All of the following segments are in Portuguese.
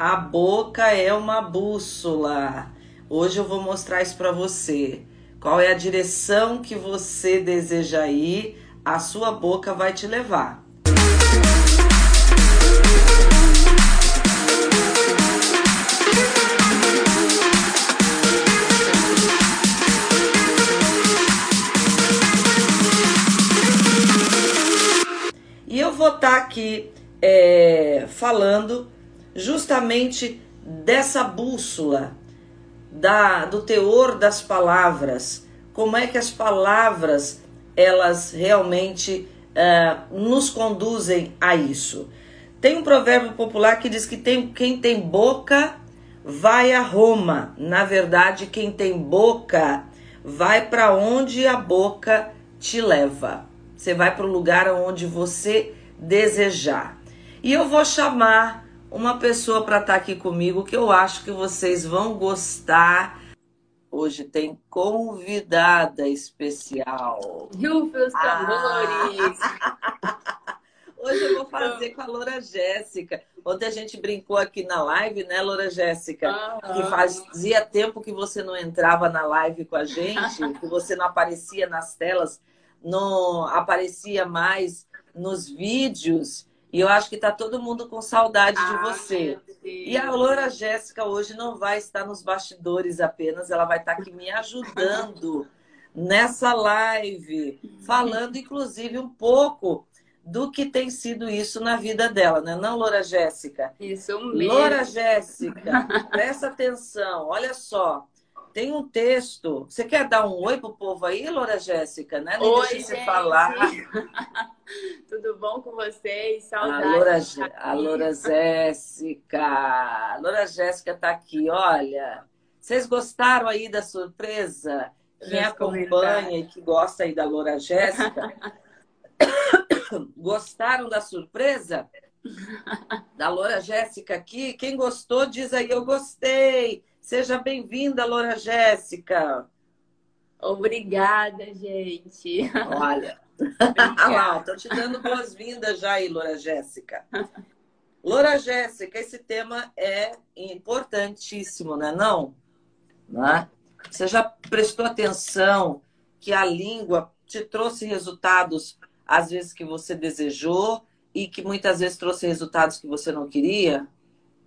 A boca é uma bússola. Hoje eu vou mostrar isso para você. Qual é a direção que você deseja ir, a sua boca vai te levar. E eu vou estar tá aqui é, falando justamente dessa bússola, da, do teor das palavras, como é que as palavras elas realmente uh, nos conduzem a isso. Tem um provérbio popular que diz que tem, quem tem boca vai a Roma. Na verdade, quem tem boca vai para onde a boca te leva. Você vai para o lugar onde você desejar. E eu vou chamar uma pessoa para estar tá aqui comigo que eu acho que vocês vão gostar. Hoje tem convidada especial. Rufus Tambores! Ah. Hoje eu vou fazer com a Loura Jéssica. Ontem a gente brincou aqui na live, né, Loura Jéssica? Que fazia tempo que você não entrava na live com a gente, que você não aparecia nas telas, não aparecia mais nos vídeos. E eu acho que está todo mundo com saudade ah, de você. E a Loura Jéssica hoje não vai estar nos bastidores apenas, ela vai estar aqui me ajudando nessa live, falando inclusive um pouco do que tem sido isso na vida dela, né? Não, Loura Jéssica? Isso mesmo. Loura Jéssica, presta atenção, olha só. Tem um texto. Você quer dar um oi pro povo aí, Loura Jéssica, né? Nem oi, deixa você falar. Tudo bom com vocês? Saudades. A Loura, Jéssica. A Loura Jéssica tá aqui, olha. Vocês gostaram aí da surpresa? Quem acompanha e que gosta aí da Loura Jéssica, gostaram da surpresa? Da Loura Jéssica aqui? Quem gostou, diz aí, eu gostei. Seja bem-vinda, Loura Jéssica. Obrigada, gente. Olha. Olha lá, estou te dando boas-vindas já aí, Loura Jéssica. Loura Jéssica, esse tema é importantíssimo, né? Não? não Você já prestou atenção que a língua te trouxe resultados, às vezes, que você desejou e que muitas vezes trouxe resultados que você não queria?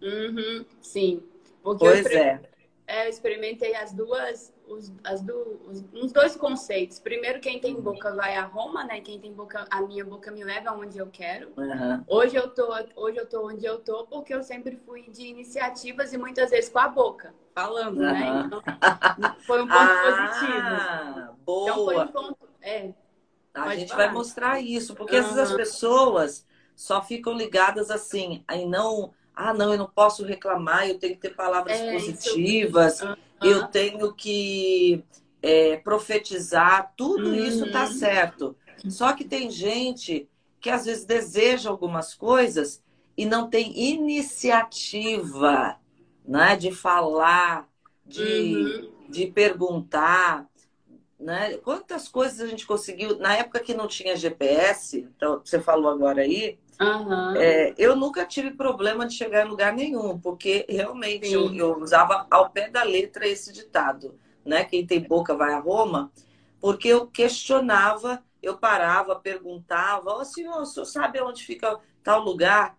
Uhum, sim. Porque pois eu, é. é. Eu experimentei as duas, os, as do, os, uns dois conceitos. Primeiro, quem tem boca vai a Roma, né? Quem tem boca, a minha boca me leva aonde eu quero. Uhum. Hoje eu tô, hoje eu tô onde eu tô porque eu sempre fui de iniciativas e muitas vezes com a boca, falando, uhum. né? Então, foi um ponto ah, positivo. Boa. Então foi um ponto, é. A gente falar. vai mostrar isso, porque uhum. essas pessoas só ficam ligadas assim, aí não ah, não, eu não posso reclamar, eu tenho que ter palavras é, positivas, eu... Uhum. eu tenho que é, profetizar, tudo uhum. isso tá certo. Só que tem gente que às vezes deseja algumas coisas e não tem iniciativa né, de falar, de, uhum. de perguntar. Né? Quantas coisas a gente conseguiu, na época que não tinha GPS, então você falou agora aí, Uhum. É, eu nunca tive problema de chegar em lugar nenhum, porque realmente eu, eu, usava ao pé da letra esse ditado, né? Quem tem boca vai a Roma, porque eu questionava, eu parava, perguntava, oh, senhor, o senhor sabe onde fica tal lugar?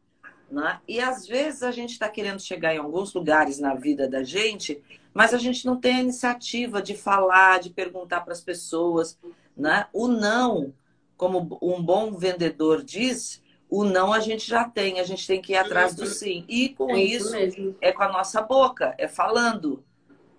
Né? E às vezes a gente está querendo chegar em alguns lugares na vida da gente, mas a gente não tem a iniciativa de falar, de perguntar para as pessoas. Né? O não, como um bom vendedor diz, o não a gente já tem, a gente tem que ir atrás do sim. E com é isso, isso é com a nossa boca, é falando.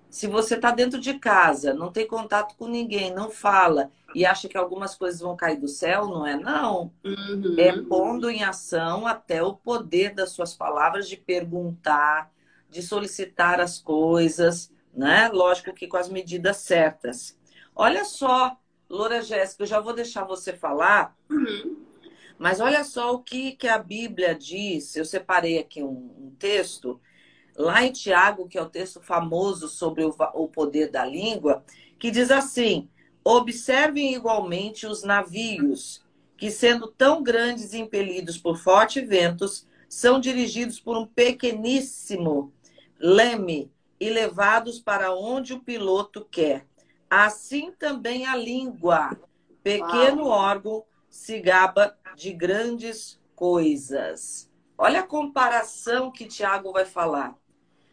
Se você está dentro de casa, não tem contato com ninguém, não fala e acha que algumas coisas vão cair do céu, não é? Não. Uhum. É pondo em ação até o poder das suas palavras de perguntar, de solicitar as coisas, né? Lógico que com as medidas certas. Olha só, Loura Jéssica, eu já vou deixar você falar. Uhum mas olha só o que, que a Bíblia diz. Eu separei aqui um, um texto, lá em Tiago, que é o texto famoso sobre o, o poder da língua, que diz assim: Observem igualmente os navios, que sendo tão grandes e impelidos por fortes ventos, são dirigidos por um pequeníssimo leme e levados para onde o piloto quer. Assim também a língua, pequeno Uau. órgão, se gaba de grandes coisas. Olha a comparação que Tiago vai falar.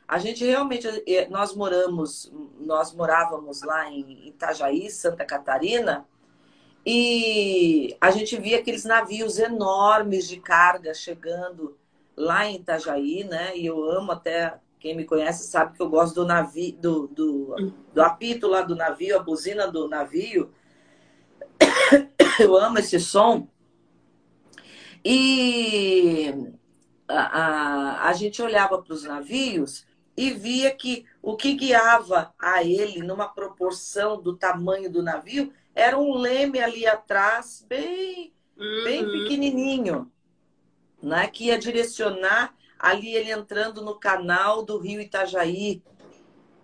A gente realmente, eh, nós moramos, nós morávamos lá em Itajaí, Santa Catarina, e a gente via aqueles navios enormes de carga chegando lá em Itajaí, né? E eu amo até quem me conhece sabe que eu gosto do navio, do, do, do apito lá do navio, a buzina do navio. Eu amo esse som. E a, a, a gente olhava para os navios e via que o que guiava a ele numa proporção do tamanho do navio era um leme ali atrás, bem, uhum. bem pequenininho, né? que ia direcionar ali ele entrando no canal do rio Itajaí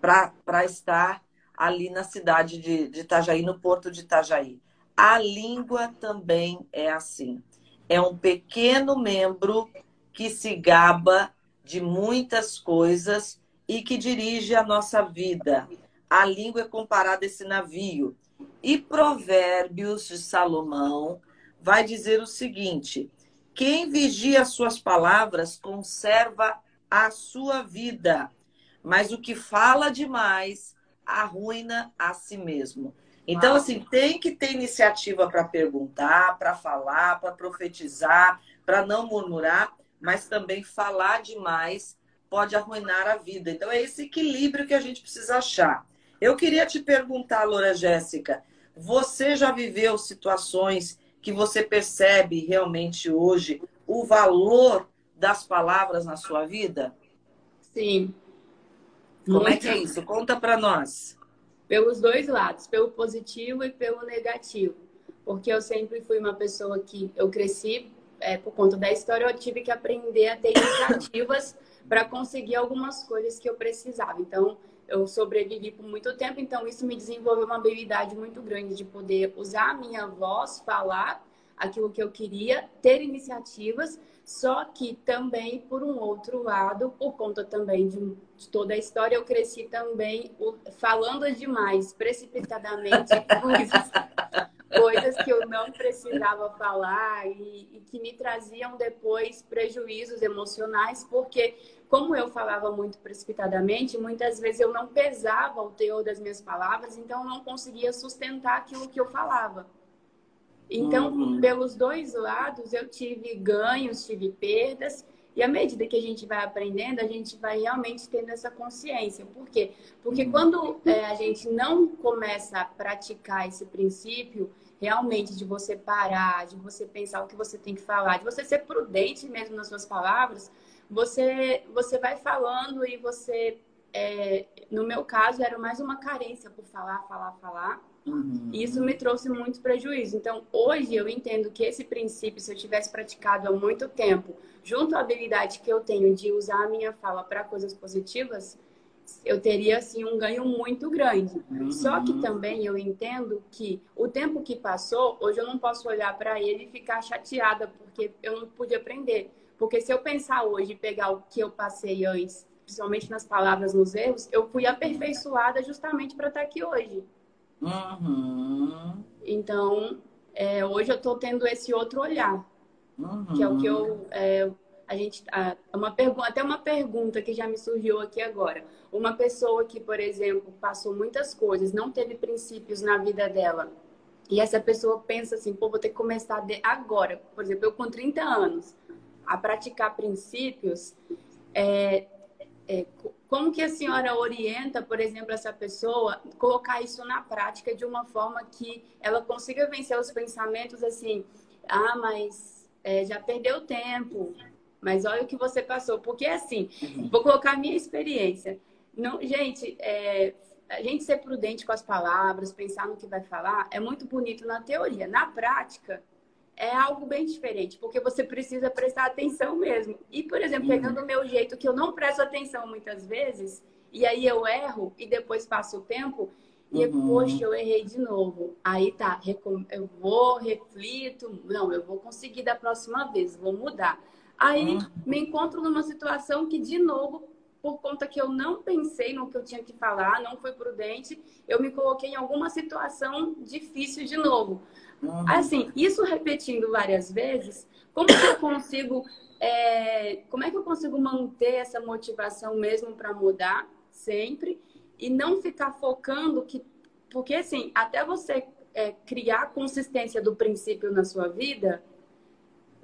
para estar ali na cidade de, de Itajaí, no porto de Itajaí. A língua também é assim. É um pequeno membro que se gaba de muitas coisas e que dirige a nossa vida. A língua é comparada a esse navio. E Provérbios de Salomão vai dizer o seguinte: quem vigia as suas palavras conserva a sua vida, mas o que fala demais arruina a si mesmo. Então, assim, tem que ter iniciativa para perguntar, para falar, para profetizar, para não murmurar, mas também falar demais pode arruinar a vida. Então, é esse equilíbrio que a gente precisa achar. Eu queria te perguntar, Loura Jéssica, você já viveu situações que você percebe realmente hoje o valor das palavras na sua vida? Sim. Como Muito. é que é isso? Conta para nós. Pelos dois lados, pelo positivo e pelo negativo. Porque eu sempre fui uma pessoa que eu cresci é, por conta da história, eu tive que aprender a ter iniciativas para conseguir algumas coisas que eu precisava. Então, eu sobrevivi por muito tempo, então isso me desenvolveu uma habilidade muito grande de poder usar a minha voz, falar aquilo que eu queria, ter iniciativas, só que também, por um outro lado, por conta também de, de toda a história, eu cresci também falando demais, precipitadamente, coisas, coisas que eu não precisava falar e, e que me traziam depois prejuízos emocionais, porque como eu falava muito precipitadamente, muitas vezes eu não pesava o teor das minhas palavras, então eu não conseguia sustentar aquilo que eu falava. Então, uhum. pelos dois lados, eu tive ganhos, tive perdas, e à medida que a gente vai aprendendo, a gente vai realmente tendo essa consciência. Por quê? Porque uhum. quando é, a gente não começa a praticar esse princípio, realmente de você parar, de você pensar o que você tem que falar, de você ser prudente mesmo nas suas palavras, você, você vai falando e você, é, no meu caso, era mais uma carência por falar, falar, falar. Uhum. E isso me trouxe muito prejuízo. Então, hoje eu entendo que esse princípio, se eu tivesse praticado há muito tempo, junto à habilidade que eu tenho de usar a minha fala para coisas positivas, eu teria assim um ganho muito grande. Uhum. Só que também eu entendo que o tempo que passou, hoje eu não posso olhar para ele e ficar chateada porque eu não pude aprender. Porque se eu pensar hoje e pegar o que eu passei antes, principalmente nas palavras, nos erros, eu fui aperfeiçoada justamente para estar aqui hoje. Uhum. Então, é, hoje eu estou tendo esse outro olhar, uhum. que é o que eu. É, a gente, a, uma pergunta, até uma pergunta que já me surgiu aqui agora. Uma pessoa que, por exemplo, passou muitas coisas, não teve princípios na vida dela, e essa pessoa pensa assim, pô, vou ter que começar agora. Por exemplo, eu com 30 anos, a praticar princípios, é, é, como que a senhora orienta, por exemplo, essa pessoa colocar isso na prática de uma forma que ela consiga vencer os pensamentos assim, ah, mas é, já perdeu tempo, mas olha o que você passou. Porque assim, vou colocar a minha experiência. Não, gente, é, a gente ser prudente com as palavras, pensar no que vai falar, é muito bonito na teoria. Na prática, é algo bem diferente, porque você precisa prestar atenção mesmo. E, por exemplo, uhum. pegando o meu jeito, que eu não presto atenção muitas vezes, e aí eu erro, e depois passo o tempo, e, uhum. poxa, eu errei de novo. Aí tá, eu vou, reflito, não, eu vou conseguir da próxima vez, vou mudar. Aí uhum. me encontro numa situação que, de novo, por conta que eu não pensei no que eu tinha que falar, não fui prudente, eu me coloquei em alguma situação difícil de novo. Uhum. Assim, isso repetindo várias vezes, como que eu consigo, é, como é que eu consigo manter essa motivação mesmo para mudar sempre e não ficar focando que, porque assim, até você é, criar consistência do princípio na sua vida,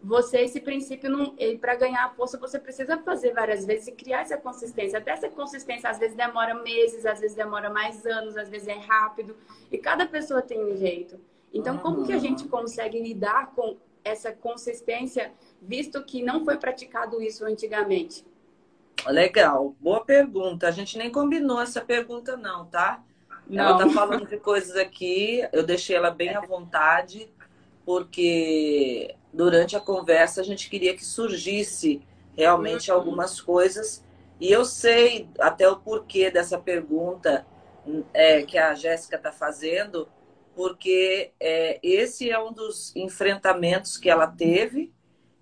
você esse princípio não para ganhar força você precisa fazer várias vezes e criar essa consistência. Até essa consistência às vezes demora meses às vezes demora mais anos às vezes é rápido. E cada pessoa tem um jeito. Então como que a gente consegue lidar com essa consistência visto que não foi praticado isso antigamente? Legal boa pergunta. A gente nem combinou essa pergunta não tá? Não. ela tá falando de coisas aqui eu deixei ela bem à vontade porque durante a conversa a gente queria que surgisse realmente uhum. algumas coisas. E eu sei até o porquê dessa pergunta é, que a Jéssica está fazendo, porque é, esse é um dos enfrentamentos que ela teve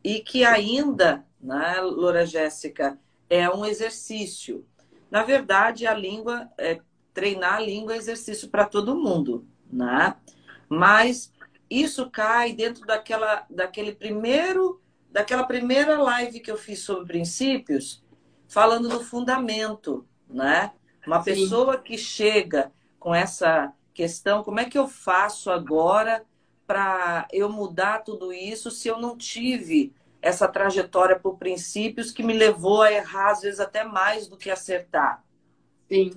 e que ainda, né, Loura Jéssica, é um exercício. Na verdade, a língua, é, treinar a língua é exercício para todo mundo, né? Mas isso cai dentro daquela, daquele primeiro, daquela primeira live que eu fiz sobre princípios, falando do fundamento, né? Uma Sim. pessoa que chega com essa questão, como é que eu faço agora para eu mudar tudo isso se eu não tive essa trajetória por princípios que me levou a errar às vezes até mais do que acertar? Sim.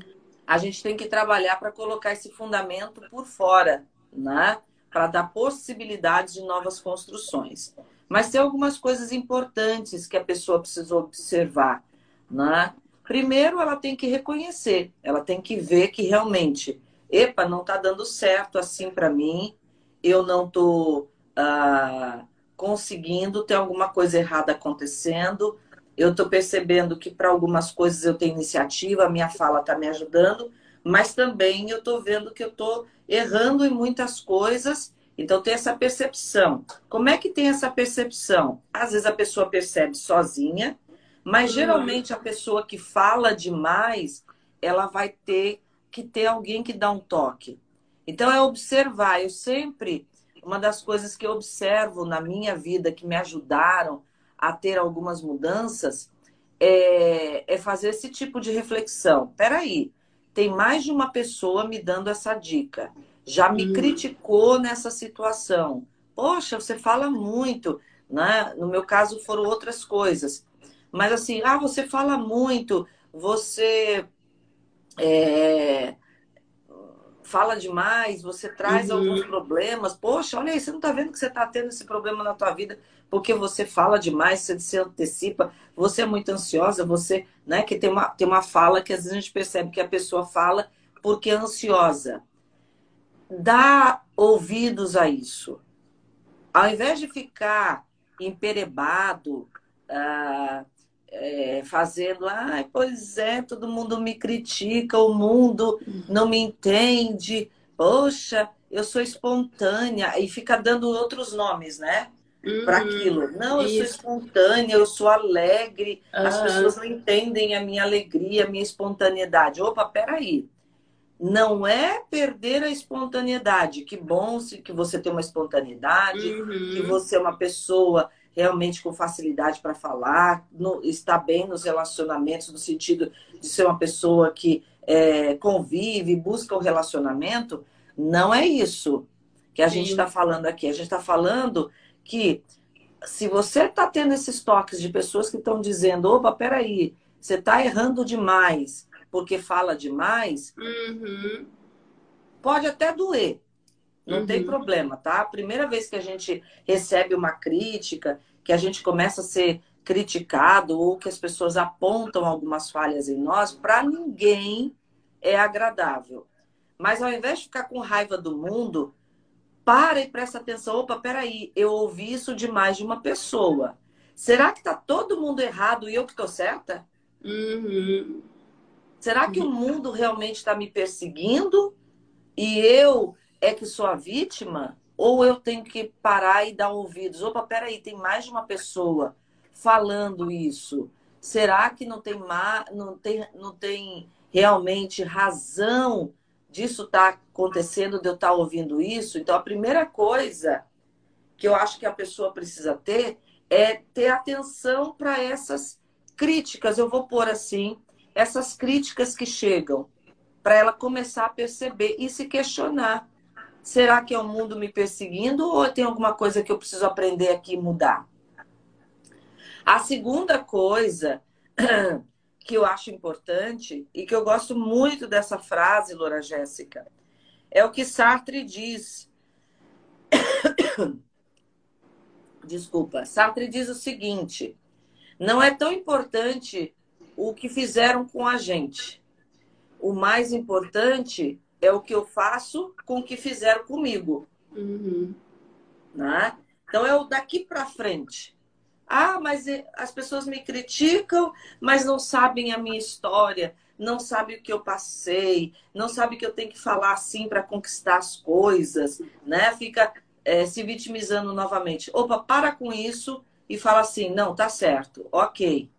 A gente tem que trabalhar para colocar esse fundamento por fora, né? Para dar possibilidades de novas construções. Mas tem algumas coisas importantes que a pessoa precisa observar. Né? Primeiro, ela tem que reconhecer, ela tem que ver que realmente, epa, não está dando certo assim para mim, eu não estou ah, conseguindo, tem alguma coisa errada acontecendo, eu estou percebendo que para algumas coisas eu tenho iniciativa, a minha fala está me ajudando, mas também eu estou vendo que eu estou errando em muitas coisas. Então tem essa percepção. Como é que tem essa percepção? Às vezes a pessoa percebe sozinha, mas uhum. geralmente a pessoa que fala demais, ela vai ter que ter alguém que dá um toque. Então é observar. Eu sempre uma das coisas que eu observo na minha vida que me ajudaram a ter algumas mudanças é, é fazer esse tipo de reflexão. Peraí, tem mais de uma pessoa me dando essa dica. Já me hum. criticou nessa situação. Poxa, você fala muito, né? No meu caso foram outras coisas. Mas assim, ah, você fala muito, você é, fala demais, você traz uhum. alguns problemas. Poxa, olha aí, você não está vendo que você está tendo esse problema na tua vida porque você fala demais, você se antecipa, você é muito ansiosa, você, né, que tem uma, tem uma fala que às vezes a gente percebe que a pessoa fala porque é ansiosa. Dá ouvidos a isso. Ao invés de ficar emperebado, ah, é, fazendo, ah, pois é, todo mundo me critica, o mundo não me entende, poxa, eu sou espontânea, e fica dando outros nomes, né? uhum, para aquilo. Não, eu isso. sou espontânea, eu sou alegre, uhum. as pessoas não entendem a minha alegria, a minha espontaneidade. Opa, peraí. Não é perder a espontaneidade. Que bom que você tem uma espontaneidade, uhum. que você é uma pessoa realmente com facilidade para falar, no, está bem nos relacionamentos, no sentido de ser uma pessoa que é, convive, busca o relacionamento. Não é isso que a Sim. gente está falando aqui. A gente está falando que se você está tendo esses toques de pessoas que estão dizendo, opa, peraí, você está errando demais porque fala demais, uhum. pode até doer. Não uhum. tem problema, tá? A primeira vez que a gente recebe uma crítica, que a gente começa a ser criticado ou que as pessoas apontam algumas falhas em nós, para ninguém é agradável. Mas ao invés de ficar com raiva do mundo, para e presta atenção. Opa, peraí, eu ouvi isso de mais de uma pessoa. Será que tá todo mundo errado e eu que estou certa? Uhum. Será que o mundo realmente está me perseguindo e eu é que sou a vítima? Ou eu tenho que parar e dar ouvidos? Opa, peraí, tem mais de uma pessoa falando isso? Será que não tem, não tem, não tem realmente razão disso estar tá acontecendo, de eu estar tá ouvindo isso? Então, a primeira coisa que eu acho que a pessoa precisa ter é ter atenção para essas críticas, eu vou pôr assim, essas críticas que chegam, para ela começar a perceber e se questionar. Será que é o mundo me perseguindo ou tem alguma coisa que eu preciso aprender aqui e mudar? A segunda coisa que eu acho importante e que eu gosto muito dessa frase, Loura Jéssica, é o que Sartre diz. Desculpa, Sartre diz o seguinte: não é tão importante o que fizeram com a gente. O mais importante é o que eu faço com o que fizeram comigo. Uhum. Né? Então é o daqui para frente. Ah, mas as pessoas me criticam, mas não sabem a minha história, não sabem o que eu passei, não sabem que eu tenho que falar assim para conquistar as coisas, né? Fica é, se vitimizando novamente. Opa, para com isso e fala assim: não, tá certo, ok.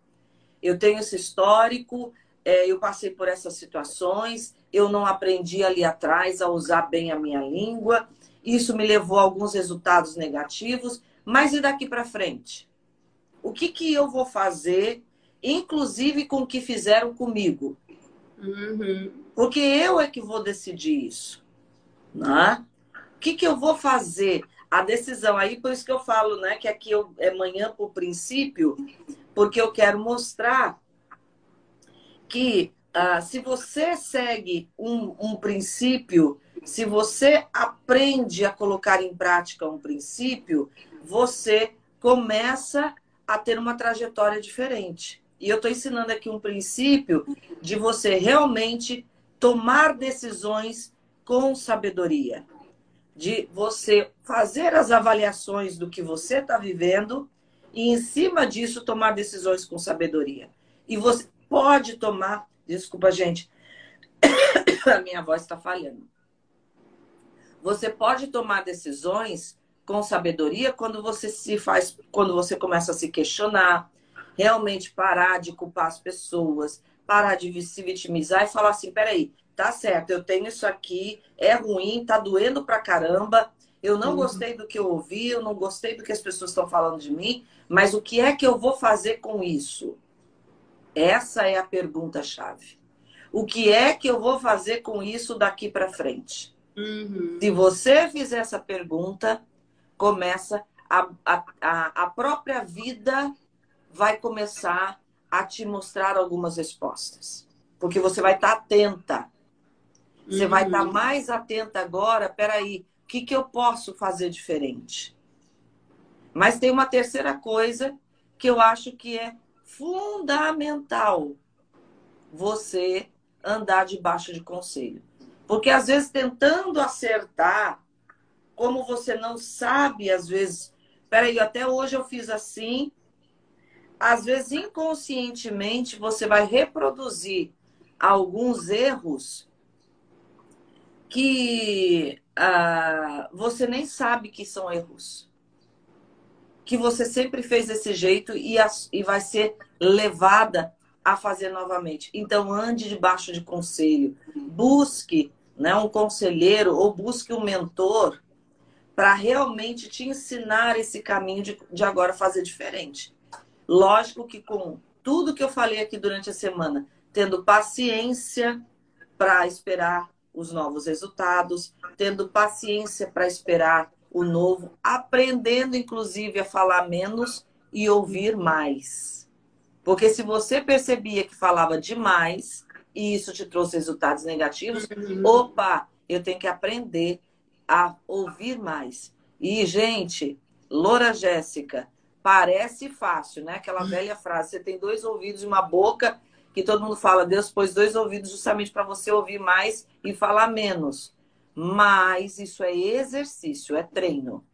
Eu tenho esse histórico, é, eu passei por essas situações, eu não aprendi ali atrás a usar bem a minha língua, isso me levou a alguns resultados negativos, mas e daqui para frente? O que, que eu vou fazer, inclusive com o que fizeram comigo? Uhum. Porque eu é que vou decidir isso. Né? O que, que eu vou fazer? A decisão aí, por isso que eu falo, né, que aqui eu, é manhã por princípio, porque eu quero mostrar que ah, se você segue um, um princípio, se você aprende a colocar em prática um princípio, você começa a ter uma trajetória diferente. E eu estou ensinando aqui um princípio de você realmente tomar decisões com sabedoria, de você fazer as avaliações do que você está vivendo e, em cima disso, tomar decisões com sabedoria. E você pode tomar Desculpa, gente. A minha voz está falhando. Você pode tomar decisões com sabedoria quando você se faz, quando você começa a se questionar, realmente parar de culpar as pessoas, parar de se vitimizar e falar assim, peraí, tá certo, eu tenho isso aqui, é ruim, tá doendo pra caramba, eu não uhum. gostei do que eu ouvi, eu não gostei do que as pessoas estão falando de mim, mas o que é que eu vou fazer com isso? Essa é a pergunta-chave. O que é que eu vou fazer com isso daqui para frente? Uhum. Se você fizer essa pergunta, começa a, a, a própria vida vai começar a te mostrar algumas respostas. Porque você vai estar tá atenta. Você uhum. vai estar tá mais atenta agora. Peraí, o que, que eu posso fazer diferente? Mas tem uma terceira coisa que eu acho que é fundamental você andar debaixo de conselho. Porque às vezes tentando acertar, como você não sabe, às vezes, peraí, até hoje eu fiz assim, às vezes inconscientemente você vai reproduzir alguns erros que ah, você nem sabe que são erros que você sempre fez desse jeito e, a, e vai ser levada a fazer novamente. Então, ande debaixo de conselho. Busque né, um conselheiro ou busque um mentor para realmente te ensinar esse caminho de, de agora fazer diferente. Lógico que com tudo que eu falei aqui durante a semana, tendo paciência para esperar os novos resultados, tendo paciência para esperar o novo, aprendendo inclusive a falar menos e ouvir mais. Porque se você percebia que falava demais e isso te trouxe resultados negativos, uhum. opa, eu tenho que aprender a ouvir mais. E, gente, Loura Jéssica, parece fácil, né? Aquela uhum. velha frase: você tem dois ouvidos e uma boca, que todo mundo fala, Deus pôs dois ouvidos justamente para você ouvir mais e falar menos. Mas isso é exercício, é treino.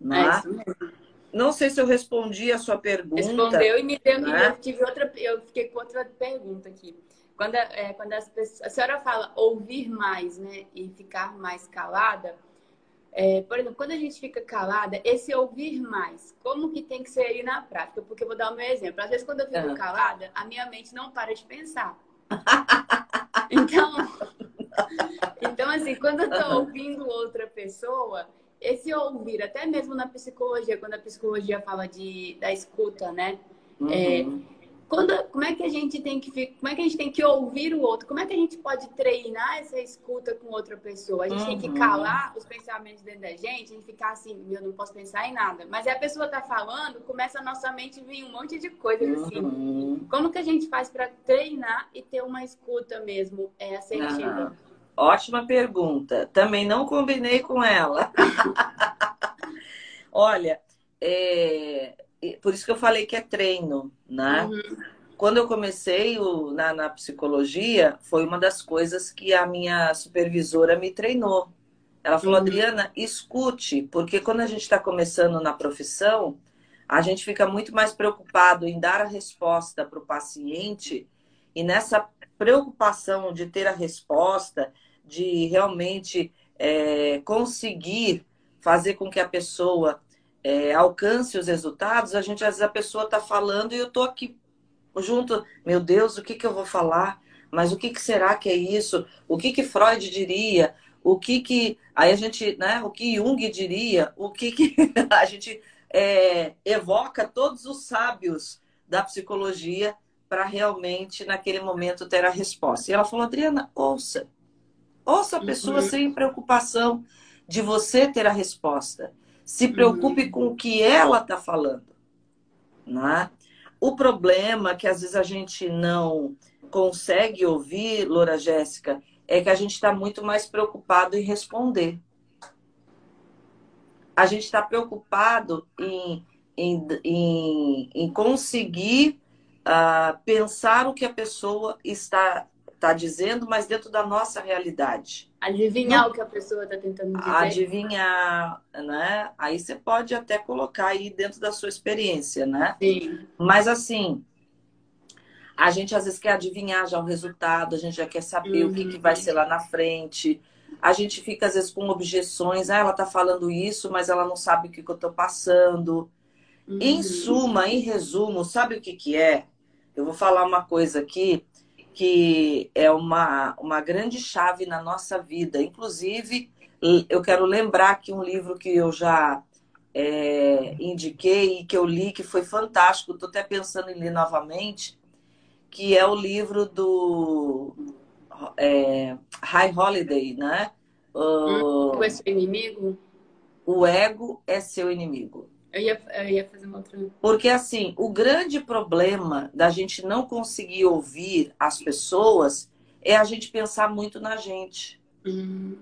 Né? É isso mesmo. Não sei se eu respondi a sua pergunta. Respondeu e me deu. Né? Eu, tive outra, eu fiquei com outra pergunta aqui. Quando, é, quando as pessoas, a senhora fala ouvir mais, né? E ficar mais calada, é, por exemplo, quando a gente fica calada, esse ouvir mais, como que tem que ser aí na prática? Porque eu vou dar o meu exemplo. Às vezes, quando eu fico uhum. calada, a minha mente não para de pensar. então, então, assim, quando eu tô ouvindo outra pessoa, esse ouvir, até mesmo na psicologia, quando a psicologia fala de, da escuta, né? Uhum. É, quando, como é que a gente tem que como é que a gente tem que ouvir o outro? Como é que a gente pode treinar essa escuta com outra pessoa? A gente uhum. tem que uhum. calar os pensamentos dentro da gente, a gente ficar assim, eu não posso pensar em nada. Mas a pessoa tá falando, começa a nossa mente vir um monte de coisas assim. uhum. Como que a gente faz para treinar e ter uma escuta mesmo é, assertiva? Ótima pergunta. Também não combinei com ela. Olha, é por isso que eu falei que é treino, né? Uhum. Quando eu comecei o, na, na psicologia, foi uma das coisas que a minha supervisora me treinou. Ela falou, uhum. Adriana, escute, porque quando a gente está começando na profissão, a gente fica muito mais preocupado em dar a resposta para o paciente e nessa preocupação de ter a resposta, de realmente é, conseguir fazer com que a pessoa é, alcance os resultados, a gente às vezes a pessoa está falando e eu estou aqui junto, meu Deus, o que, que eu vou falar? Mas o que, que será que é isso? O que, que Freud diria? O que que aí a gente, né? O que Jung diria? O que que a gente é, evoca todos os sábios da psicologia para realmente naquele momento ter a resposta. E ela falou, Adriana, ouça, ouça a pessoa uhum. sem preocupação de você ter a resposta. Se preocupe uhum. com o que ela está falando. Né? O problema que às vezes a gente não consegue ouvir, Loura Jéssica, é que a gente está muito mais preocupado em responder. A gente está preocupado em, em, em, em conseguir uh, pensar o que a pessoa está está dizendo, mas dentro da nossa realidade. Adivinhar Não, o que a pessoa está tentando dizer. Adivinhar, né? Aí você pode até colocar aí dentro da sua experiência, né? Sim. Mas assim, a gente às vezes quer adivinhar já o resultado, a gente já quer saber uhum. o que, que vai ser lá na frente. A gente fica às vezes com objeções, ah, ela está falando isso, mas ela não sabe o que, que eu estou passando. Uhum. Em suma, em resumo, sabe o que, que é? Eu vou falar uma coisa aqui que é uma, uma grande chave na nossa vida. Inclusive, eu quero lembrar que um livro que eu já é, indiquei e que eu li, que foi fantástico, estou até pensando em ler novamente, que é o livro do é, High Holiday, né? O, o é seu inimigo? O ego é seu inimigo. Eu ia, eu ia fazer uma outra. Porque, assim, o grande problema da gente não conseguir ouvir as pessoas é a gente pensar muito na gente. Uhum.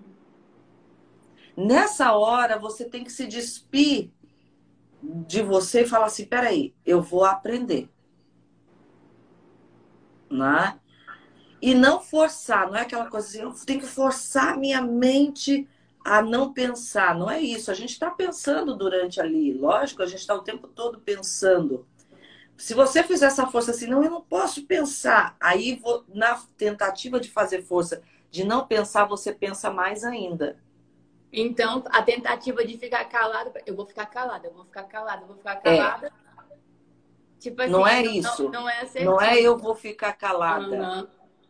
Nessa hora, você tem que se despir de você e falar assim: peraí, eu vou aprender. Né? E não forçar, não é aquela coisa assim, eu tenho que forçar minha mente a não pensar. Não é isso. A gente está pensando durante ali. Lógico, a gente está o tempo todo pensando. Se você fizer essa força assim, não, eu não posso pensar. Aí, vou, na tentativa de fazer força de não pensar, você pensa mais ainda. Então, a tentativa de ficar calada, eu vou ficar calada, eu vou ficar calada, eu vou ficar calada. É. Tipo assim, não é isso. Não, não, é, não é eu vou ficar calada. Uhum.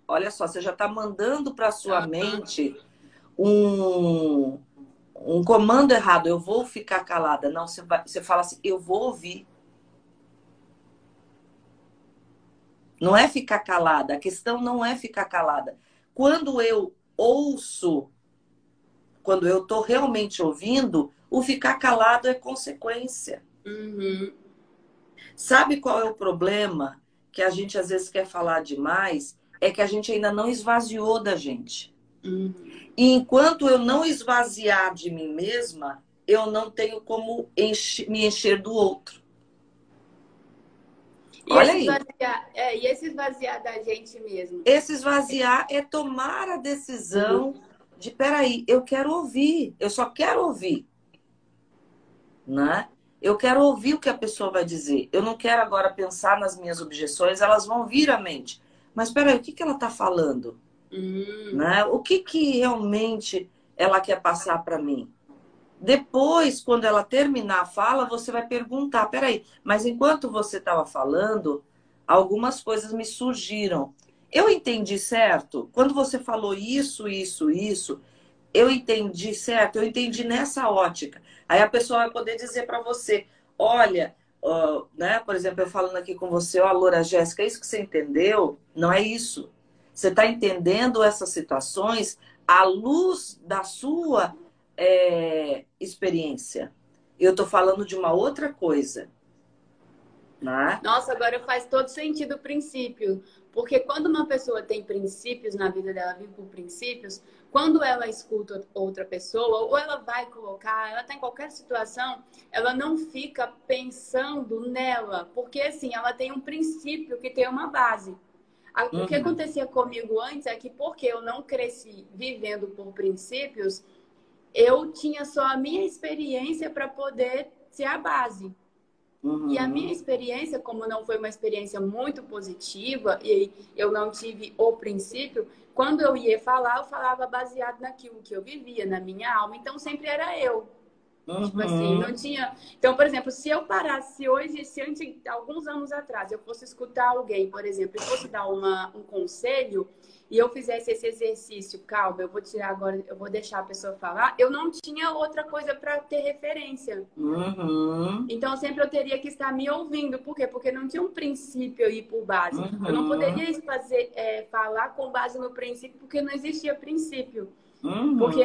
Olha só, você já está mandando para sua uhum. mente um, um comando errado, eu vou ficar calada. Não, você, vai, você fala assim, eu vou ouvir. Não é ficar calada. A questão não é ficar calada. Quando eu ouço, quando eu estou realmente ouvindo, o ficar calado é consequência. Uhum. Sabe qual é o problema? Que a gente às vezes quer falar demais, é que a gente ainda não esvaziou da gente. Uhum. E enquanto eu não esvaziar de mim mesma, eu não tenho como enche, me encher do outro. E Olha esse aí. Esvaziar, é, e esse esvaziar da gente mesmo? Esse esvaziar é tomar a decisão uhum. de, peraí, eu quero ouvir, eu só quero ouvir. Né? Eu quero ouvir o que a pessoa vai dizer. Eu não quero agora pensar nas minhas objeções, elas vão vir à mente. Mas peraí, o que, que ela está falando? Hum. Né? O que, que realmente ela quer passar para mim? Depois, quando ela terminar a fala, você vai perguntar: peraí, mas enquanto você estava falando, algumas coisas me surgiram. Eu entendi certo? Quando você falou isso, isso, isso, eu entendi certo? Eu entendi nessa ótica. Aí a pessoa vai poder dizer para você: olha, uh, né? Por exemplo, eu falando aqui com você, ó, oh, Loura Jéssica, isso que você entendeu não é isso. Você está entendendo essas situações à luz da sua é, experiência. Eu estou falando de uma outra coisa. Né? Nossa, agora faz todo sentido o princípio. Porque quando uma pessoa tem princípios na vida dela, vive por princípios, quando ela escuta outra pessoa, ou ela vai colocar, ela está em qualquer situação, ela não fica pensando nela, porque assim, ela tem um princípio que tem uma base. O uhum. que acontecia comigo antes é que, porque eu não cresci vivendo por princípios, eu tinha só a minha experiência para poder ser a base. Uhum. E a minha experiência, como não foi uma experiência muito positiva e eu não tive o princípio, quando eu ia falar, eu falava baseado naquilo que eu vivia, na minha alma. Então sempre era eu. Uhum. Tipo assim, não tinha. Então, por exemplo, se eu parasse hoje, se antes, alguns anos atrás, eu fosse escutar alguém, por exemplo, e fosse dar uma, um conselho, e eu fizesse esse exercício, calma, eu vou tirar agora, eu vou deixar a pessoa falar, eu não tinha outra coisa para ter referência. Uhum. Então sempre eu teria que estar me ouvindo. Por quê? Porque não tinha um princípio aí por base. Uhum. Eu não uhum. poderia fazer, é, falar com base no princípio, porque não existia princípio. Uhum. Porque,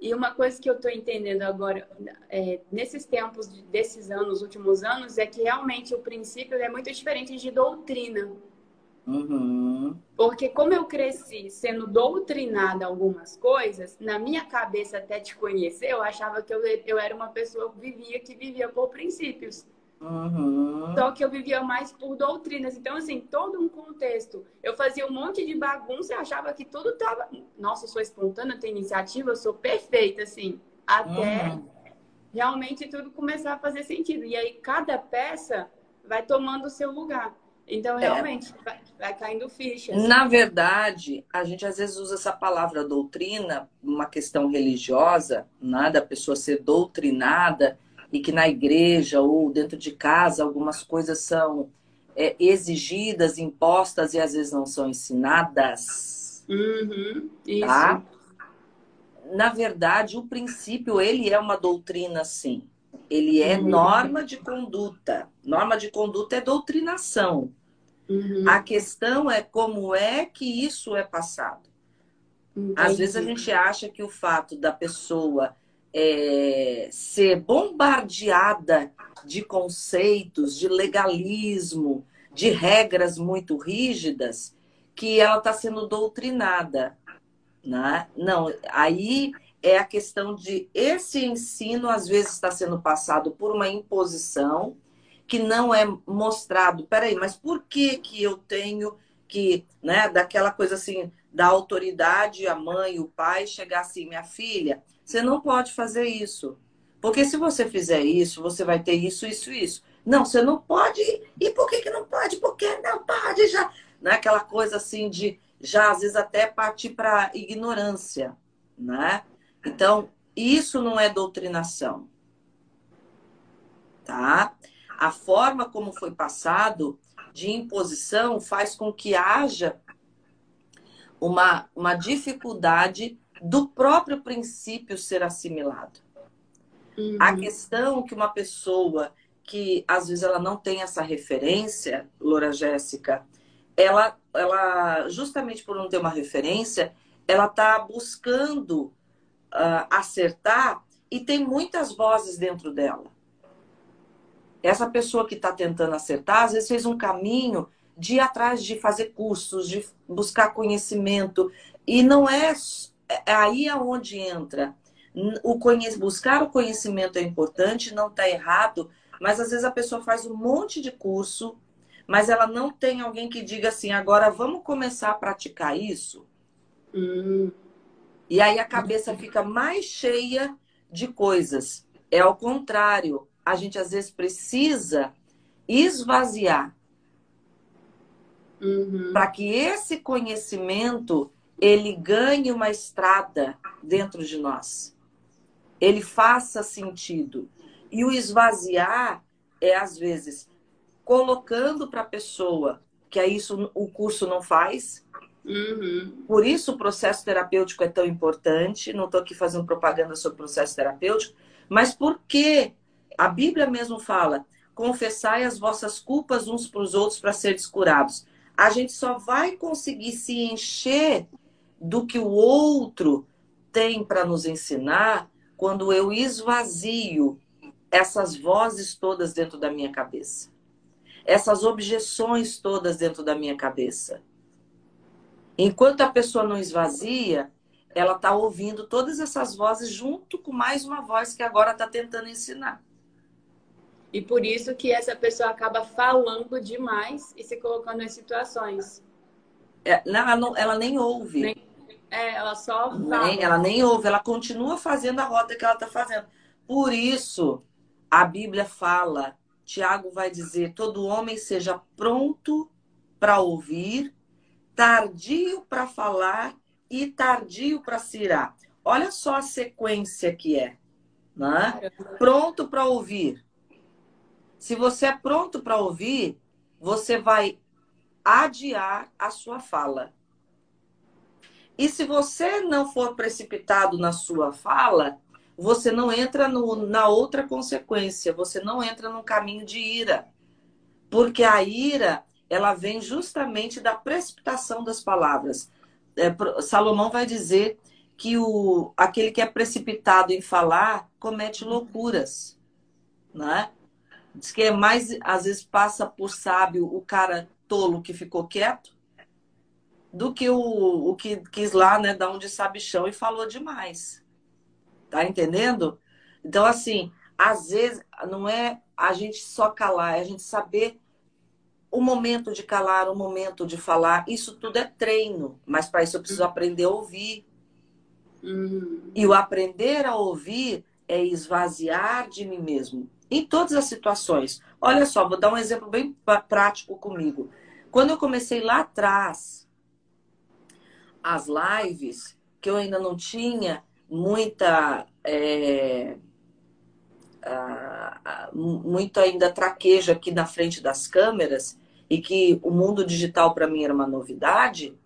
e uma coisa que eu estou entendendo agora, é, nesses tempos, desses anos, últimos anos, é que realmente o princípio é muito diferente de doutrina. Uhum. Porque como eu cresci sendo doutrinada algumas coisas, na minha cabeça até te conhecer, eu achava que eu, eu era uma pessoa que vivia, que vivia por princípios. Uhum. Só que eu vivia mais por doutrinas. Então, assim, todo um contexto. Eu fazia um monte de bagunça e achava que tudo tava. Nossa, eu sou espontânea, tenho iniciativa, eu sou perfeita, assim. Até uhum. realmente tudo começar a fazer sentido. E aí, cada peça vai tomando o seu lugar. Então, é. realmente, é. vai, vai, caindo fichas. Na verdade, a gente às vezes usa essa palavra doutrina, uma questão religiosa, né, da pessoa ser doutrinada, e que na igreja ou dentro de casa algumas coisas são é, exigidas, impostas e às vezes não são ensinadas. Uhum, tá? Na verdade, o princípio, ele é uma doutrina, sim. Ele é uhum. norma de conduta. Norma de conduta é doutrinação. Uhum. A questão é como é que isso é passado. Entendi. Às vezes a gente acha que o fato da pessoa é, ser bombardeada de conceitos, de legalismo, de regras muito rígidas, que ela está sendo doutrinada. Né? Não, aí é a questão de esse ensino às vezes está sendo passado por uma imposição que não é mostrado. Peraí, mas por que que eu tenho que, né, daquela coisa assim, da autoridade, a mãe, o pai, chegar assim, minha filha, você não pode fazer isso. Porque se você fizer isso, você vai ter isso, isso, isso. Não, você não pode. E por que, que não pode? Porque não pode já. Não é aquela coisa assim de já às vezes até partir para ignorância, né? Então, isso não é doutrinação. Tá? A forma como foi passado de imposição faz com que haja uma, uma dificuldade do próprio princípio ser assimilado. Uhum. A questão que uma pessoa que às vezes ela não tem essa referência, Loura Jéssica, ela, ela justamente por não ter uma referência, ela está buscando uh, acertar e tem muitas vozes dentro dela. Essa pessoa que está tentando acertar, às vezes fez um caminho de ir atrás de fazer cursos, de buscar conhecimento. E não é, é aí aonde entra. O conhe... Buscar o conhecimento é importante, não está errado, mas às vezes a pessoa faz um monte de curso, mas ela não tem alguém que diga assim, agora vamos começar a praticar isso. Hum. E aí a cabeça fica mais cheia de coisas. É ao contrário, a gente às vezes precisa esvaziar uhum. para que esse conhecimento ele ganhe uma estrada dentro de nós. ele faça sentido. E o esvaziar é, às vezes, colocando para a pessoa que é isso o curso não faz. Uhum. Por isso o processo terapêutico é tão importante. Não estou aqui fazendo propaganda sobre o processo terapêutico, mas porque a Bíblia mesmo fala: confessai as vossas culpas uns para os outros para serem curados. A gente só vai conseguir se encher do que o outro tem para nos ensinar quando eu esvazio essas vozes todas dentro da minha cabeça. Essas objeções todas dentro da minha cabeça. Enquanto a pessoa não esvazia, ela está ouvindo todas essas vozes junto com mais uma voz que agora está tentando ensinar. E por isso que essa pessoa acaba falando demais e se colocando em situações. É, ela, não, ela nem ouve. Nem, é, ela só fala. Nem, ela nem ouve, ela continua fazendo a rota que ela está fazendo. Por isso, a Bíblia fala, Tiago vai dizer: todo homem seja pronto para ouvir, tardio para falar e tardio para cirar. Olha só a sequência que é. Né? Pronto para ouvir. Se você é pronto para ouvir, você vai adiar a sua fala. E se você não for precipitado na sua fala, você não entra no, na outra consequência, você não entra num caminho de ira. Porque a ira, ela vem justamente da precipitação das palavras. É, Salomão vai dizer que o, aquele que é precipitado em falar comete loucuras, né? Diz que é mais, às vezes, passa por sábio o cara tolo que ficou quieto do que o, o que quis lá, né, dar um de sabichão e falou demais. Tá entendendo? Então, assim, às vezes não é a gente só calar, é a gente saber o momento de calar, o momento de falar. Isso tudo é treino, mas para isso eu preciso aprender a ouvir. Uhum. E o aprender a ouvir é esvaziar de mim mesmo. Em todas as situações. Olha só, vou dar um exemplo bem prático comigo. Quando eu comecei lá atrás, as lives, que eu ainda não tinha muita. É, muito ainda traqueja aqui na frente das câmeras e que o mundo digital para mim era uma novidade,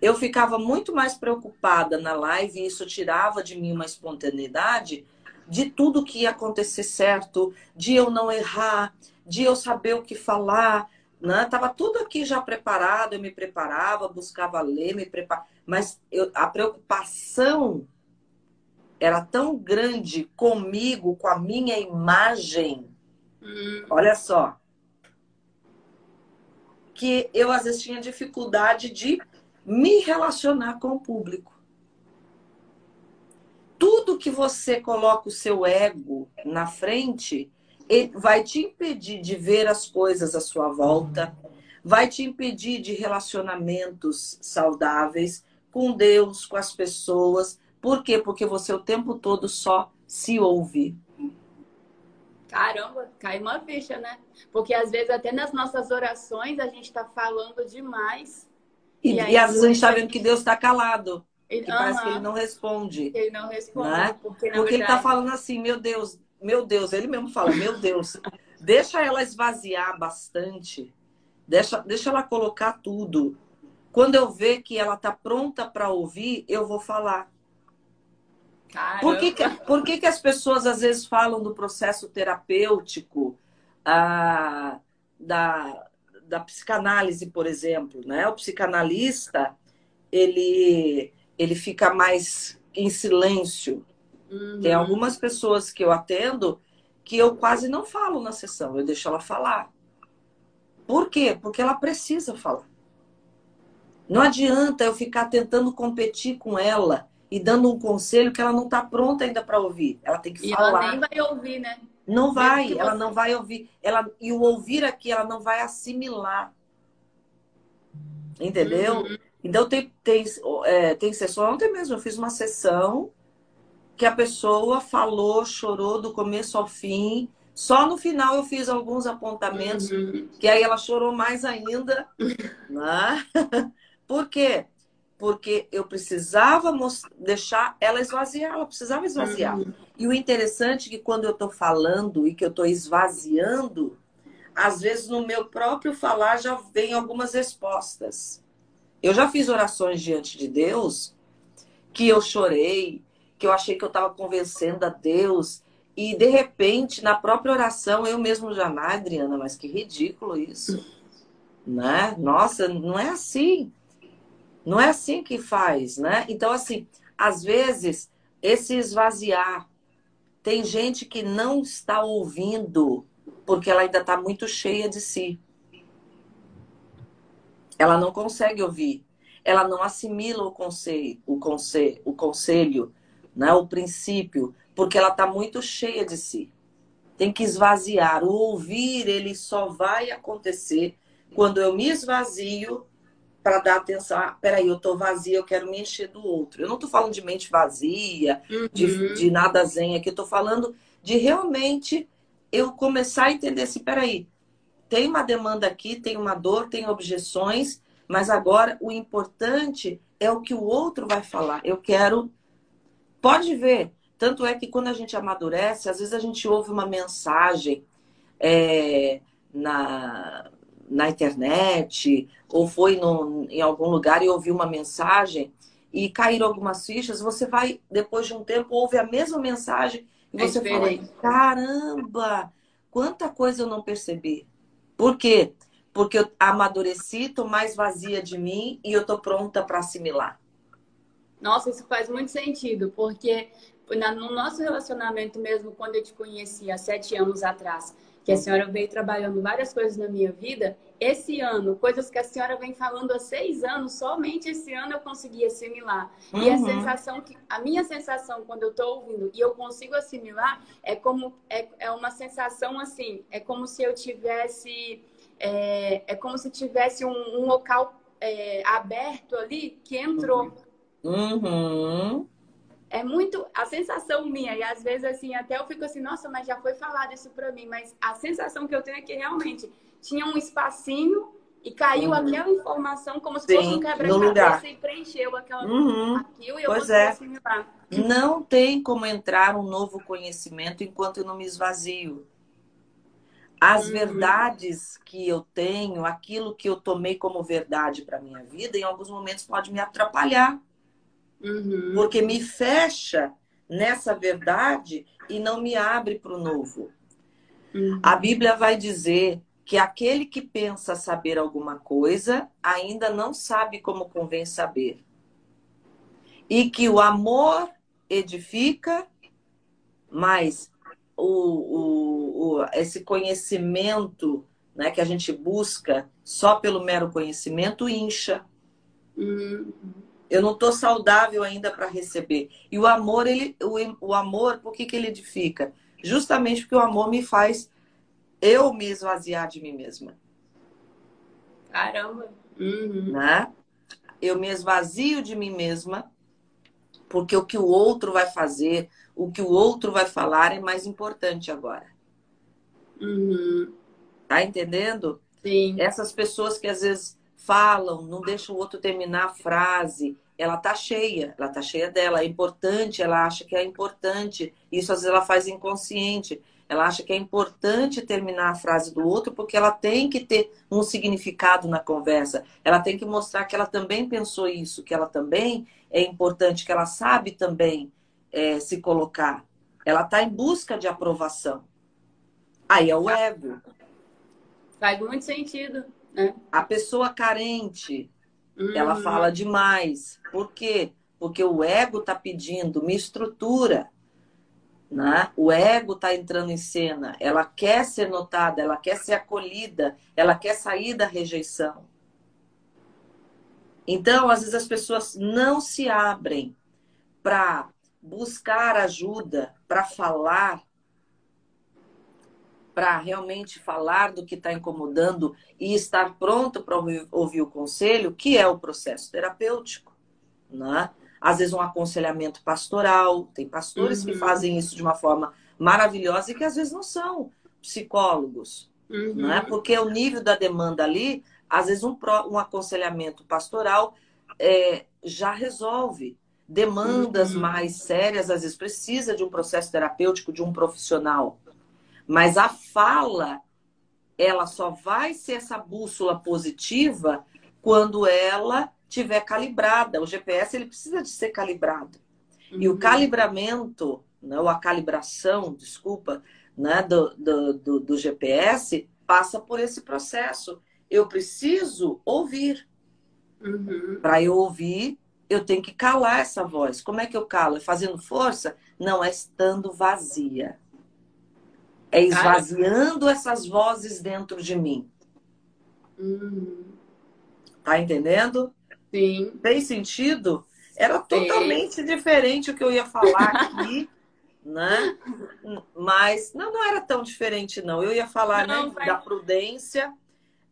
eu ficava muito mais preocupada na live e isso tirava de mim uma espontaneidade de tudo que ia acontecer certo, de eu não errar, de eu saber o que falar, né? Tava tudo aqui já preparado, eu me preparava, buscava ler, me preparava, mas eu, a preocupação era tão grande comigo, com a minha imagem. Hum. Olha só. Que eu às vezes tinha dificuldade de me relacionar com o público. Tudo que você coloca o seu ego na frente, vai te impedir de ver as coisas à sua volta, vai te impedir de relacionamentos saudáveis com Deus, com as pessoas, por quê? Porque você o tempo todo só se ouve. Caramba, cai uma ficha, né? Porque às vezes até nas nossas orações a gente está falando demais. E, e, e às vezes a gente está vendo que Deus está calado. Ele, que parece que ele não responde. Ele não responde. Né? Porque, porque ele está falando assim, meu Deus, meu Deus, ele mesmo fala, meu Deus, deixa ela esvaziar bastante. Deixa, deixa ela colocar tudo. Quando eu ver que ela está pronta para ouvir, eu vou falar. Por que, que, por que, que as pessoas às vezes falam do processo terapêutico ah, da, da psicanálise, por exemplo? Né? O psicanalista ele, ele fica mais em silêncio. Uhum. Tem algumas pessoas que eu atendo que eu quase não falo na sessão, eu deixo ela falar. Por quê? Porque ela precisa falar. Não adianta eu ficar tentando competir com ela e dando um conselho que ela não está pronta ainda para ouvir. Ela tem que e falar. ela nem vai ouvir, né? Não vai, ela você... não vai ouvir. Ela, e o ouvir aqui, ela não vai assimilar. Entendeu? Uhum. Então tem, tem, é, tem sessão. Ontem mesmo eu fiz uma sessão que a pessoa falou, chorou do começo ao fim. Só no final eu fiz alguns apontamentos, uhum. que aí ela chorou mais ainda. né? Por quê? Porque eu precisava deixar ela esvaziar, ela precisava esvaziar. Uhum. E o interessante é que quando eu estou falando e que eu estou esvaziando, às vezes no meu próprio falar já vem algumas respostas. Eu já fiz orações diante de Deus que eu chorei, que eu achei que eu estava convencendo a Deus. E de repente, na própria oração, eu mesmo já, ah, Adriana, mas que ridículo isso. Né? Nossa, não é assim. Não é assim que faz, né? Então, assim, às vezes, esse esvaziar. Tem gente que não está ouvindo porque ela ainda está muito cheia de si. Ela não consegue ouvir. Ela não assimila o conselho, o conselho, o conselho, né? o princípio, porque ela está muito cheia de si. Tem que esvaziar. O ouvir, ele só vai acontecer quando eu me esvazio para dar atenção. Ah, peraí, eu tô vazia, eu quero me encher do outro. Eu não tô falando de mente vazia, uhum. de, de nada zen aqui. Eu tô falando de realmente eu começar a entender assim, peraí, tem uma demanda aqui, tem uma dor, tem objeções, mas agora o importante é o que o outro vai falar. Eu quero. Pode ver. Tanto é que quando a gente amadurece, às vezes a gente ouve uma mensagem é, na, na internet ou foi no, em algum lugar e ouviu uma mensagem e caíram algumas fichas, você vai, depois de um tempo, ouve a mesma mensagem e é você fala, caramba, quanta coisa eu não percebi. Por quê? Porque eu amadureci, tô mais vazia de mim e eu tô pronta para assimilar. Nossa, isso faz muito sentido, porque no nosso relacionamento mesmo, quando eu te conheci há sete anos atrás, que a senhora veio trabalhando várias coisas na minha vida. Esse ano, coisas que a senhora vem falando há seis anos, somente esse ano eu consegui assimilar. Uhum. E a uhum. sensação que, a minha sensação quando eu estou ouvindo e eu consigo assimilar é como é, é uma sensação assim, é como se eu tivesse é, é como se tivesse um, um local é, aberto ali que entrou. Uhum é muito a sensação minha, e às vezes assim, até eu fico assim, nossa, mas já foi falado isso pra mim, mas a sensação que eu tenho é que realmente tinha um espacinho e caiu uhum. aquela informação como se Sim, fosse um quebra-cabeça e preencheu aquela uhum. aquilo e eu pois é. assimilar. Não tem como entrar um novo conhecimento enquanto eu não me esvazio. As uhum. verdades que eu tenho, aquilo que eu tomei como verdade para minha vida, em alguns momentos pode me atrapalhar. Uhum. Porque me fecha nessa verdade e não me abre para o novo. Uhum. A Bíblia vai dizer que aquele que pensa saber alguma coisa ainda não sabe como convém saber. E que o amor edifica, mas o, o, o, esse conhecimento né, que a gente busca só pelo mero conhecimento incha. Uhum. Eu não estou saudável ainda para receber. E o amor, ele, o, o amor, por que, que ele edifica? Justamente porque o amor me faz eu me esvaziar de mim mesma. Caramba! Uhum. Né? Eu me esvazio de mim mesma, porque o que o outro vai fazer, o que o outro vai falar é mais importante agora. Uhum. Tá entendendo? Sim. Essas pessoas que às vezes falam, não deixam o outro terminar a frase. Ela tá cheia, ela tá cheia dela. É importante, ela acha que é importante. Isso às vezes ela faz inconsciente. Ela acha que é importante terminar a frase do outro porque ela tem que ter um significado na conversa. Ela tem que mostrar que ela também pensou isso, que ela também é importante, que ela sabe também é, se colocar. Ela está em busca de aprovação. Aí é o ego. Faz muito sentido. É. A pessoa carente, uhum. ela fala demais. Por quê? Porque o ego está pedindo, me estrutura. Né? O ego está entrando em cena. Ela quer ser notada, ela quer ser acolhida, ela quer sair da rejeição. Então, às vezes as pessoas não se abrem para buscar ajuda, para falar, para realmente falar do que está incomodando e estar pronto para ouvir o conselho, que é o processo terapêutico. Né? Às vezes um aconselhamento pastoral, tem pastores uhum. que fazem isso de uma forma maravilhosa e que às vezes não são psicólogos. Uhum. Né? Porque o nível da demanda ali, às vezes um, um aconselhamento pastoral é, já resolve. Demandas uhum. mais sérias, às vezes, precisa de um processo terapêutico, de um profissional. Mas a fala, ela só vai ser essa bússola positiva quando ela tiver calibrada. O GPS ele precisa de ser calibrado. Uhum. E o uhum. calibramento, né, ou a calibração, desculpa, né, do, do, do, do GPS passa por esse processo. Eu preciso ouvir. Uhum. Para eu ouvir, eu tenho que calar essa voz. Como é que eu calo? É fazendo força? Não, é estando vazia. É esvaziando essas vozes dentro de mim. Uhum. Tá entendendo? Sim. Tem sentido? Era totalmente diferente o que eu ia falar aqui, né? Mas não, não era tão diferente, não. Eu ia falar não, né, vai... da prudência,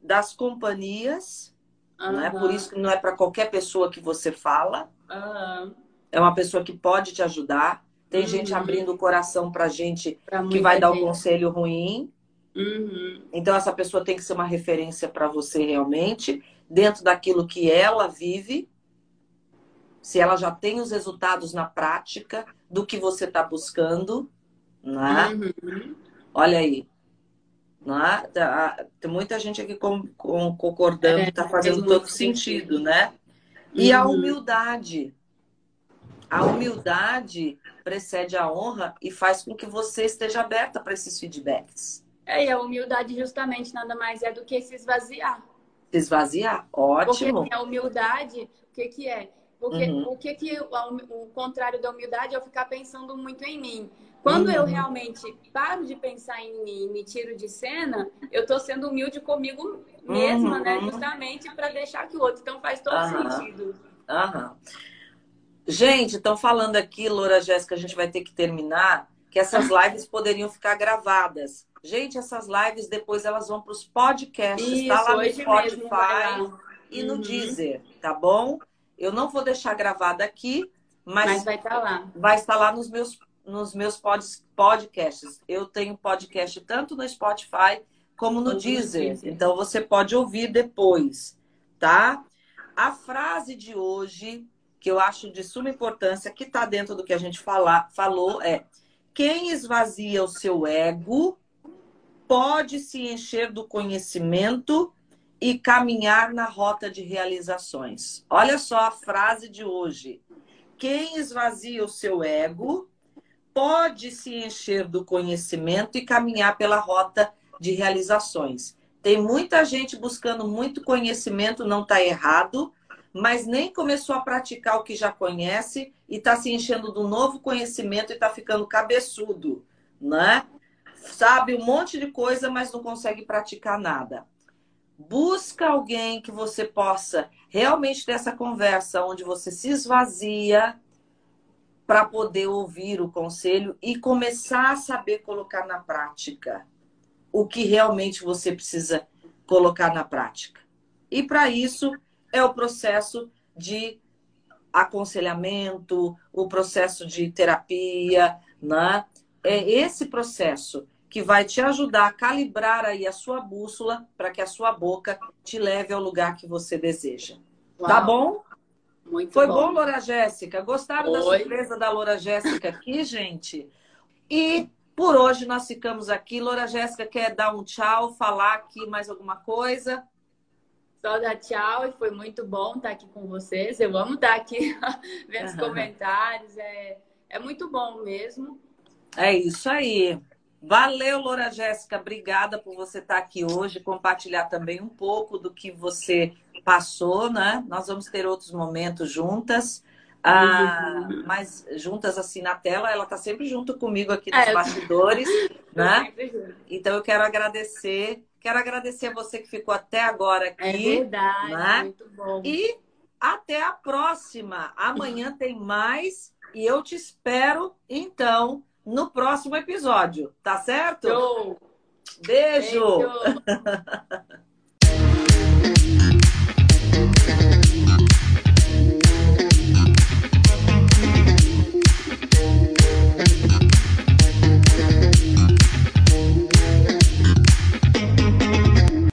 das companhias, uhum. né? Por isso que não é para qualquer pessoa que você fala. Uhum. É uma pessoa que pode te ajudar. Tem uhum. gente abrindo o coração pra gente pra que vai dar o um conselho ruim. Uhum. Então, essa pessoa tem que ser uma referência para você realmente, dentro daquilo que ela vive. Se ela já tem os resultados na prática do que você está buscando, né? Uhum. Olha aí. Né? Tem muita gente aqui com, com, concordando, está é, fazendo todo sentido, sentido, né? E a uhum. humildade. A humildade precede a honra e faz com que você esteja aberta para esses feedbacks. É, e a humildade justamente nada mais é do que se esvaziar. Se esvaziar, ótimo. Porque a humildade, o que que é? Porque uhum. o que que o, contrário da humildade é eu ficar pensando muito em mim. Quando uhum. eu realmente paro de pensar em mim, me tiro de cena, eu estou sendo humilde comigo mesma, né? uhum. né? Justamente para deixar que o outro. Então faz todo sentido. Aham. Gente, estão falando aqui, Loura Jéssica, a gente vai ter que terminar, que essas lives poderiam ficar gravadas. Gente, essas lives depois elas vão para os podcasts, Isso, tá lá no Spotify e no uhum. Deezer, tá bom? Eu não vou deixar gravada aqui, mas, mas vai estar tá lá. Vai estar lá nos meus, nos meus pod, podcasts. Eu tenho podcast tanto no Spotify como no Deezer. Deezer. Então você pode ouvir depois, tá? A frase de hoje que eu acho de suma importância, que está dentro do que a gente falou, é quem esvazia o seu ego pode se encher do conhecimento e caminhar na rota de realizações. Olha só a frase de hoje. Quem esvazia o seu ego pode se encher do conhecimento e caminhar pela rota de realizações. Tem muita gente buscando muito conhecimento, não está errado, mas nem começou a praticar o que já conhece e está se enchendo um novo conhecimento e está ficando cabeçudo, né? Sabe um monte de coisa, mas não consegue praticar nada. Busca alguém que você possa realmente ter essa conversa onde você se esvazia para poder ouvir o conselho e começar a saber colocar na prática o que realmente você precisa colocar na prática. E para isso, é o processo de aconselhamento, o processo de terapia, né? É esse processo que vai te ajudar a calibrar aí a sua bússola para que a sua boca te leve ao lugar que você deseja. Tá Uau. Tá bom? Muito Foi bom, bom Loura Jéssica? Gostaram Oi. da surpresa da Loura Jéssica aqui, gente? E por hoje nós ficamos aqui. Loura Jéssica quer dar um tchau, falar aqui mais alguma coisa? Só dar tchau e foi muito bom estar aqui com vocês. Eu amo estar aqui vendo os comentários. É, é muito bom mesmo. É isso aí. Valeu, Loura Jéssica. Obrigada por você estar aqui hoje, compartilhar também um pouco do que você passou, né? Nós vamos ter outros momentos juntas. Ah, uhum. mas juntas assim na tela, ela está sempre junto comigo aqui nos é, bastidores, né? Então eu quero agradecer Quero agradecer a você que ficou até agora aqui. É verdade, né? muito bom. E até a próxima. Amanhã tem mais e eu te espero, então, no próximo episódio. Tá certo? Show. Beijo! Beijo.